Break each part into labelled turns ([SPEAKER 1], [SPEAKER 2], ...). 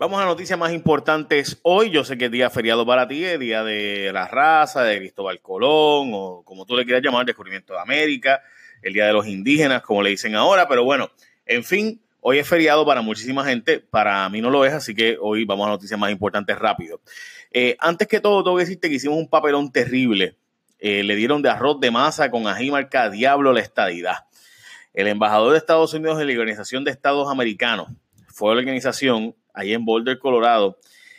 [SPEAKER 1] Vamos a noticias más importantes hoy. Yo sé que es día feriado para ti, es día de la raza, de Cristóbal Colón, o como tú le quieras llamar, descubrimiento de América, el día de los indígenas, como le dicen ahora. Pero bueno, en fin, hoy es feriado para muchísima gente. Para mí no lo es, así que hoy vamos a noticias más importantes rápido. Eh, antes que todo, tengo que decirte que hicimos un papelón terrible. Eh, le dieron de arroz de masa con ají marca Diablo la estadidad. El embajador de Estados Unidos de la Organización de Estados Americanos fue la organización ahí en Boulder, Colorado,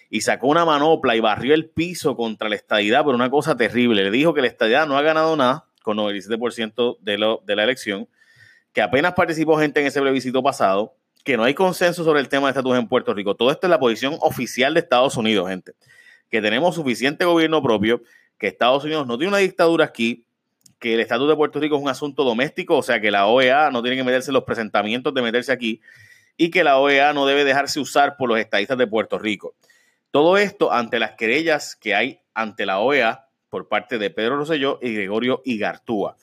[SPEAKER 1] y sacó una manopla y barrió el piso contra la estadidad por una cosa terrible. Le dijo que la estadidad no ha ganado nada con 97% de, lo, de la elección, que apenas participó gente en ese plebiscito pasado, que no hay consenso sobre el tema de estatus en Puerto Rico. Todo esto es la posición oficial de Estados Unidos, gente. Que tenemos suficiente gobierno propio, que Estados Unidos no tiene una dictadura aquí, que el estatus de Puerto Rico es un asunto doméstico, o sea que la OEA no tiene que meterse los presentamientos de meterse aquí, y que la OEA no debe dejarse usar por los estadistas de Puerto Rico. Todo esto ante las querellas que hay ante la OEA por parte de Pedro Rosselló y Gregorio Igartúa.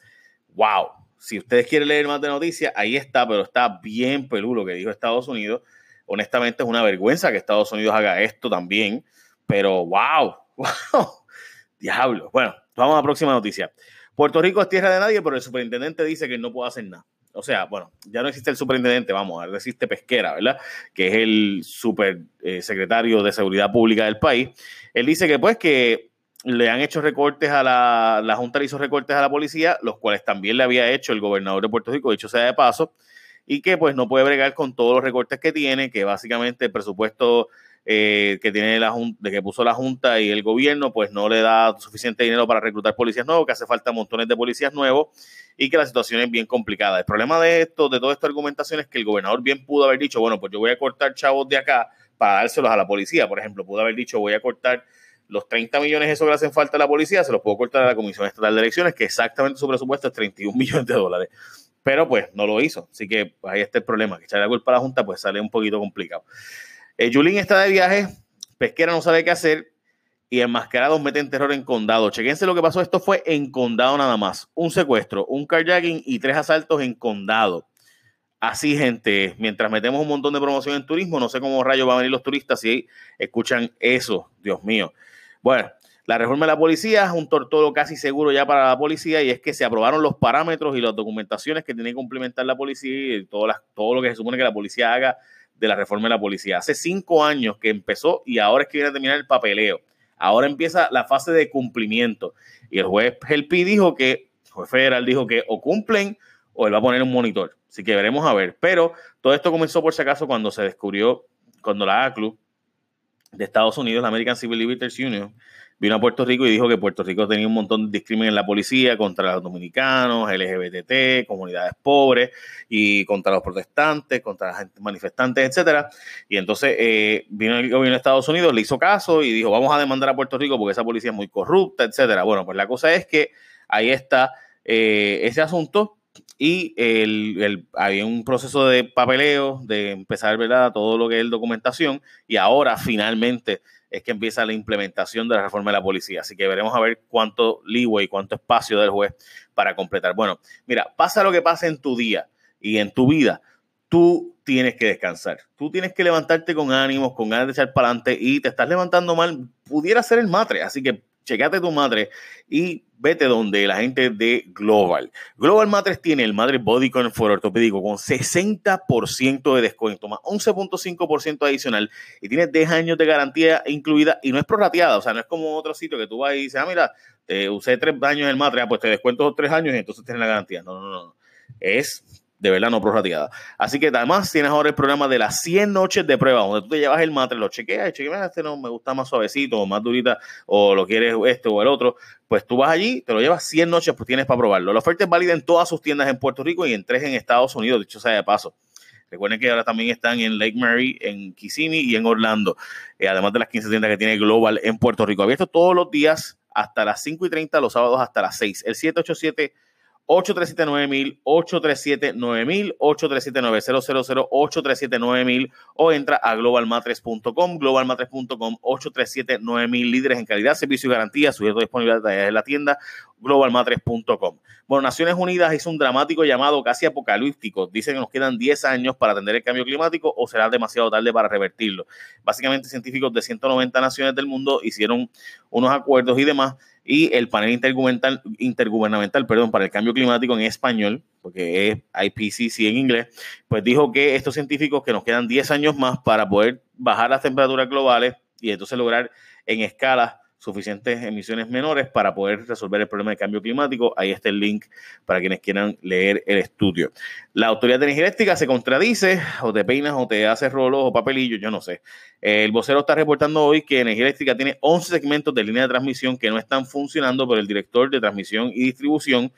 [SPEAKER 1] ¡Wow! Si ustedes quieren leer más de noticias, ahí está, pero está bien peludo lo que dijo Estados Unidos. Honestamente es una vergüenza que Estados Unidos haga esto también, pero ¡wow! ¡Wow! Diablo. Bueno, vamos a la próxima noticia. Puerto Rico es tierra de nadie, pero el superintendente dice que no puede hacer nada o sea, bueno, ya no existe el superintendente, vamos, ahora existe Pesquera, ¿verdad? Que es el super eh, secretario de Seguridad Pública del país. Él dice que pues que le han hecho recortes a la, la Junta le hizo recortes a la policía, los cuales también le había hecho el gobernador de Puerto Rico, dicho sea de paso, y que pues no puede bregar con todos los recortes que tiene, que básicamente el presupuesto eh, que tiene la de que puso la Junta y el gobierno, pues no le da suficiente dinero para reclutar policías nuevos, que hace falta montones de policías nuevos y que la situación es bien complicada. El problema de esto, de toda esta argumentación, es que el gobernador bien pudo haber dicho, bueno, pues yo voy a cortar chavos de acá para dárselos a la policía. Por ejemplo, pudo haber dicho, voy a cortar los 30 millones eso que le hacen falta a la policía, se los puedo cortar a la Comisión Estatal de Elecciones, que exactamente su presupuesto es 31 millones de dólares. Pero pues no lo hizo. Así que pues, ahí está el problema, que echarle la culpa a la Junta pues sale un poquito complicado. Eh, Julín está de viaje, Pesquera no sabe qué hacer y enmascarados meten terror en condado. Chequense lo que pasó. Esto fue en condado nada más. Un secuestro, un carjacking y tres asaltos en condado. Así, gente, mientras metemos un montón de promoción en turismo, no sé cómo rayos van a venir los turistas si escuchan eso, Dios mío. Bueno, la reforma de la policía es un tortolo casi seguro ya para la policía y es que se aprobaron los parámetros y las documentaciones que tiene que complementar la policía y todo lo que se supone que la policía haga de la reforma de la policía. Hace cinco años que empezó y ahora es que viene a terminar el papeleo. Ahora empieza la fase de cumplimiento. Y el juez Helpi dijo que, el juez federal dijo que o cumplen o él va a poner un monitor. Así que veremos a ver. Pero todo esto comenzó por si acaso cuando se descubrió, cuando la ACLU de Estados Unidos, la American Civil Liberties Union, vino a Puerto Rico y dijo que Puerto Rico tenía un montón de discriminación en la policía contra los dominicanos, LGBT, comunidades pobres y contra los protestantes, contra los manifestantes, etcétera. Y entonces eh, vino el gobierno de Estados Unidos, le hizo caso y dijo, vamos a demandar a Puerto Rico porque esa policía es muy corrupta, etcétera. Bueno, pues la cosa es que ahí está eh, ese asunto y el, había un proceso de papeleo, de empezar, ¿verdad? Todo lo que es documentación y ahora finalmente es que empieza la implementación de la reforma de la policía. Así que veremos a ver cuánto leeway, cuánto espacio del juez para completar. Bueno, mira, pasa lo que pasa en tu día y en tu vida, tú tienes que descansar. Tú tienes que levantarte con ánimos, con ganas de echar para adelante y te estás levantando mal, pudiera ser el matre. Así que checate tu madre y vete donde la gente de Global. Global Matres tiene el Madre Body Comfort ortopédico con 60% de descuento, más 11.5% adicional y tiene 10 años de garantía incluida y no es prorrateada, o sea, no es como otro sitio que tú vas y dices, ah, mira, te usé 3 años el Matre, ah, pues te descuento 3 años y entonces tienes la garantía. No, no, no. Es de verdad no prorrateada. Así que además tienes ahora el programa de las 100 noches de prueba, donde tú te llevas el matre, lo chequeas, y chequeas, este no me gusta más suavecito, o más durita, o lo quieres este o el otro, pues tú vas allí, te lo llevas 100 noches, pues tienes para probarlo. La oferta es válida en todas sus tiendas en Puerto Rico y en tres en Estados Unidos, dicho sea de paso. Recuerden que ahora también están en Lake Mary, en Kissimmee y en Orlando, eh, además de las 15 tiendas que tiene Global en Puerto Rico. Abierto todos los días hasta las 5 y 30, los sábados hasta las 6. El 787 837-9000, 837-9000, 837-9000, 837-9000 o entra a globalmatres.com, globalmatres.com, 837-9000, líderes en calidad, servicio y garantía, sujeto disponibilidad en la tienda, globalmatres.com. Bueno, Naciones Unidas hizo un dramático llamado casi apocalíptico. Dice que nos quedan 10 años para atender el cambio climático o será demasiado tarde para revertirlo. Básicamente, científicos de 190 naciones del mundo hicieron unos acuerdos y demás y el panel intergubernamental, perdón, para el cambio climático en español, porque es IPCC en inglés, pues dijo que estos científicos que nos quedan 10 años más para poder bajar las temperaturas globales y entonces lograr en escala suficientes emisiones menores para poder resolver el problema de cambio climático. Ahí está el link para quienes quieran leer el estudio. La Autoridad de Energía Eléctrica se contradice, o te peinas o te haces rolos o papelillos, yo no sé. El vocero está reportando hoy que Energía Eléctrica tiene 11 segmentos de línea de transmisión que no están funcionando, pero el director de transmisión y distribución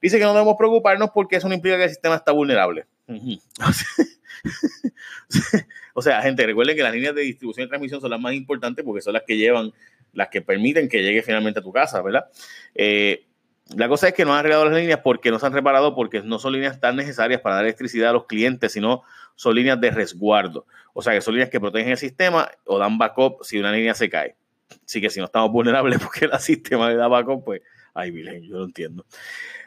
[SPEAKER 1] dice que no debemos preocuparnos porque eso no implica que el sistema está vulnerable. o sea, gente, recuerden que las líneas de distribución y transmisión son las más importantes porque son las que llevan las que permiten que llegue finalmente a tu casa, ¿verdad? Eh, la cosa es que no han arreglado las líneas porque no se han reparado, porque no son líneas tan necesarias para dar electricidad a los clientes, sino son líneas de resguardo. O sea, que son líneas que protegen el sistema o dan backup si una línea se cae. Así que si no estamos vulnerables porque el sistema le da backup, pues, ay, Virgen, yo lo entiendo.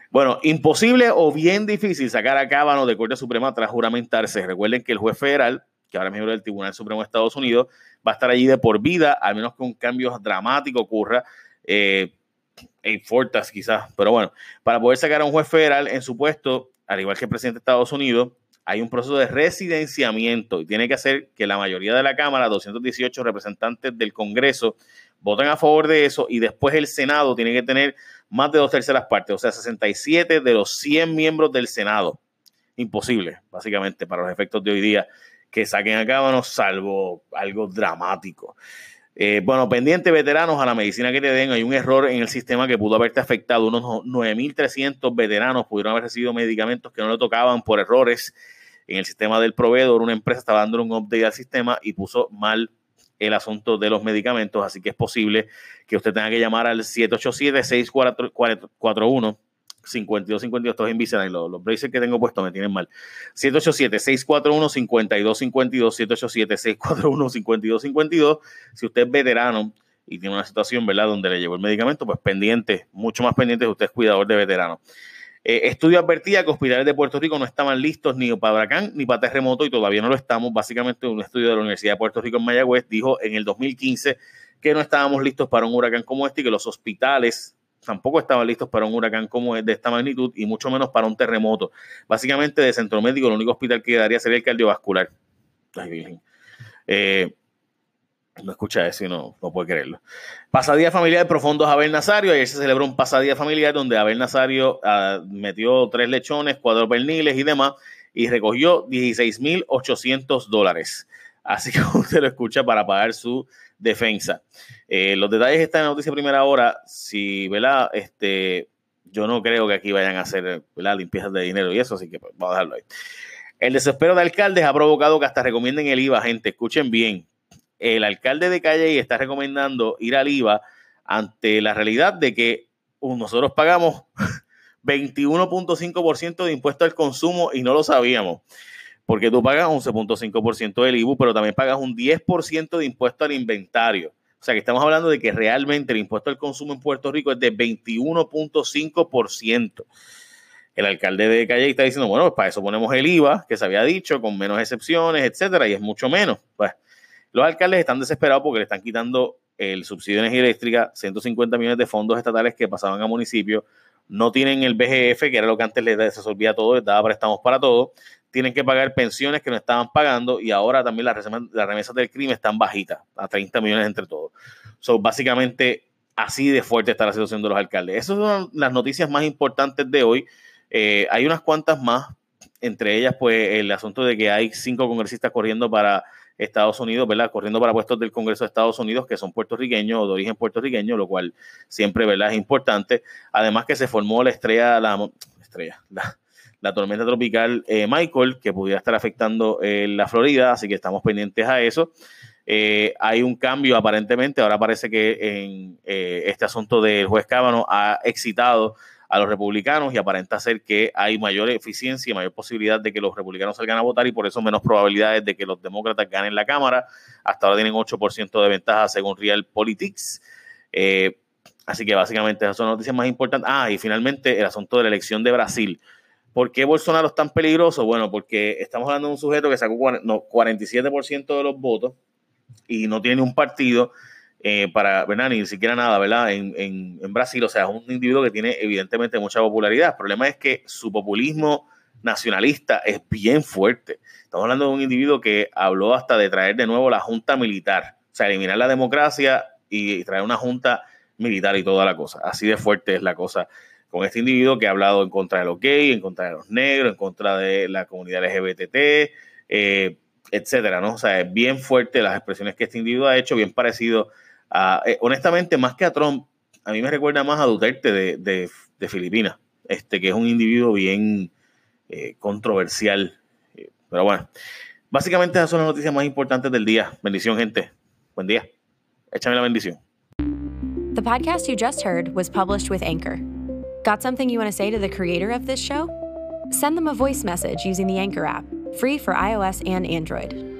[SPEAKER 1] Bueno, imposible o bien difícil sacar a Cábano de Corte Suprema tras juramentarse. Recuerden que el juez federal, que ahora es miembro del Tribunal Supremo de Estados Unidos, va a estar allí de por vida, al menos que un cambio dramático ocurra. Eh, en Fortas quizás, pero bueno, para poder sacar a un juez federal en su puesto, al igual que el presidente de Estados Unidos, hay un proceso de residenciamiento y tiene que hacer que la mayoría de la Cámara, 218 representantes del Congreso, voten a favor de eso y después el Senado tiene que tener más de dos terceras partes, o sea, 67 de los 100 miembros del Senado. Imposible, básicamente, para los efectos de hoy día que saquen a Cábano, salvo algo dramático. Eh, bueno, pendiente veteranos a la medicina que te den, hay un error en el sistema que pudo haberte afectado. Unos 9.300 veteranos pudieron haber recibido medicamentos que no le tocaban por errores en el sistema del proveedor. Una empresa estaba dando un update al sistema y puso mal el asunto de los medicamentos, así que es posible que usted tenga que llamar al 787-6441 5252, esto es Invisalign, los, los braces que tengo puestos me tienen mal. 787-641-5252, 787-641-5252. Si usted es veterano y tiene una situación, ¿verdad?, donde le llevó el medicamento, pues pendiente, mucho más pendiente si usted es cuidador de veterano. Eh, estudio advertía que hospitales de Puerto Rico no estaban listos ni para huracán ni para terremoto y todavía no lo estamos. Básicamente, un estudio de la Universidad de Puerto Rico en Mayagüez dijo en el 2015 que no estábamos listos para un huracán como este y que los hospitales tampoco estaban listos para un huracán como es de esta magnitud y mucho menos para un terremoto. Básicamente de centro médico, el único hospital que quedaría sería el cardiovascular. Eh, no escucha eso y no, no puede creerlo. Pasadía familiar de profundos Abel Nazario. Ayer se celebró un pasadía familiar donde Abel Nazario uh, metió tres lechones, cuatro perniles y demás y recogió 16.800 dólares. Así que usted lo escucha para pagar su defensa. Eh, los detalles están en la noticia primera hora. Si, ¿verdad? Este, yo no creo que aquí vayan a hacer ¿verdad? limpiezas de dinero y eso, así que pues, vamos a dejarlo ahí. El desespero de alcaldes ha provocado que hasta recomienden el IVA, gente. Escuchen bien. El alcalde de Calle está recomendando ir al IVA ante la realidad de que uh, nosotros pagamos 21.5% de impuesto al consumo y no lo sabíamos porque tú pagas 11.5% del IBU, pero también pagas un 10% de impuesto al inventario. O sea que estamos hablando de que realmente el impuesto al consumo en Puerto Rico es de 21.5%. El alcalde de Calle está diciendo, bueno, pues para eso ponemos el IVA, que se había dicho, con menos excepciones, etcétera, y es mucho menos. Pues los alcaldes están desesperados porque le están quitando el subsidio de energía eléctrica, 150 millones de fondos estatales que pasaban a municipios, no tienen el BGF, que era lo que antes les resolvía todo, les daba préstamos para todo, tienen que pagar pensiones que no estaban pagando y ahora también las remesas, del crimen están bajitas, a 30 millones entre todos. Son básicamente así de fuerte está la situación de los alcaldes. Esas son las noticias más importantes de hoy. Eh, hay unas cuantas más, entre ellas pues el asunto de que hay cinco congresistas corriendo para Estados Unidos, ¿verdad? Corriendo para puestos del Congreso de Estados Unidos que son puertorriqueños o de origen puertorriqueño, lo cual siempre, ¿verdad? Es importante. Además que se formó la estrella, la estrella, la, la tormenta tropical eh, Michael, que pudiera estar afectando eh, la Florida, así que estamos pendientes a eso. Eh, hay un cambio aparentemente, ahora parece que en este asunto del juez Cábano ha excitado a los republicanos y aparenta ser que hay mayor eficiencia y mayor posibilidad de que los republicanos salgan a votar y por eso menos probabilidades de que los demócratas ganen la Cámara. Hasta ahora tienen 8% de ventaja según Realpolitics. Eh, así que básicamente esas son las noticias más importantes. Ah, y finalmente el asunto de la elección de Brasil. ¿Por qué Bolsonaro es tan peligroso? Bueno, porque estamos hablando de un sujeto que sacó 47% de los votos y no tiene un partido eh, para, ¿verdad? Ni siquiera nada, ¿verdad? En, en, Brasil, o sea, es un individuo que tiene evidentemente mucha popularidad. El problema es que su populismo nacionalista es bien fuerte. Estamos hablando de un individuo que habló hasta de traer de nuevo la junta militar, o sea, eliminar la democracia y traer una junta militar y toda la cosa. Así de fuerte es la cosa con este individuo que ha hablado en contra de los gays, en contra de los negros, en contra de la comunidad LGBT, eh, etcétera, ¿no? O sea, es bien fuerte las expresiones que este individuo ha hecho, bien parecido eh, honestamente, más que a Trump, a mí me recuerda más a Duterte de, de, Filipinas, este, que es un individuo bien eh, controversial. Eh, pero bueno, básicamente esas son las noticias más importantes del día. Bendición, gente. Buen día. Échame la bendición.
[SPEAKER 2] The podcast you just heard was published with Anchor. Got something you want to say to the creator of this show? Send them a voice message using the Anchor app, free for iOS and Android.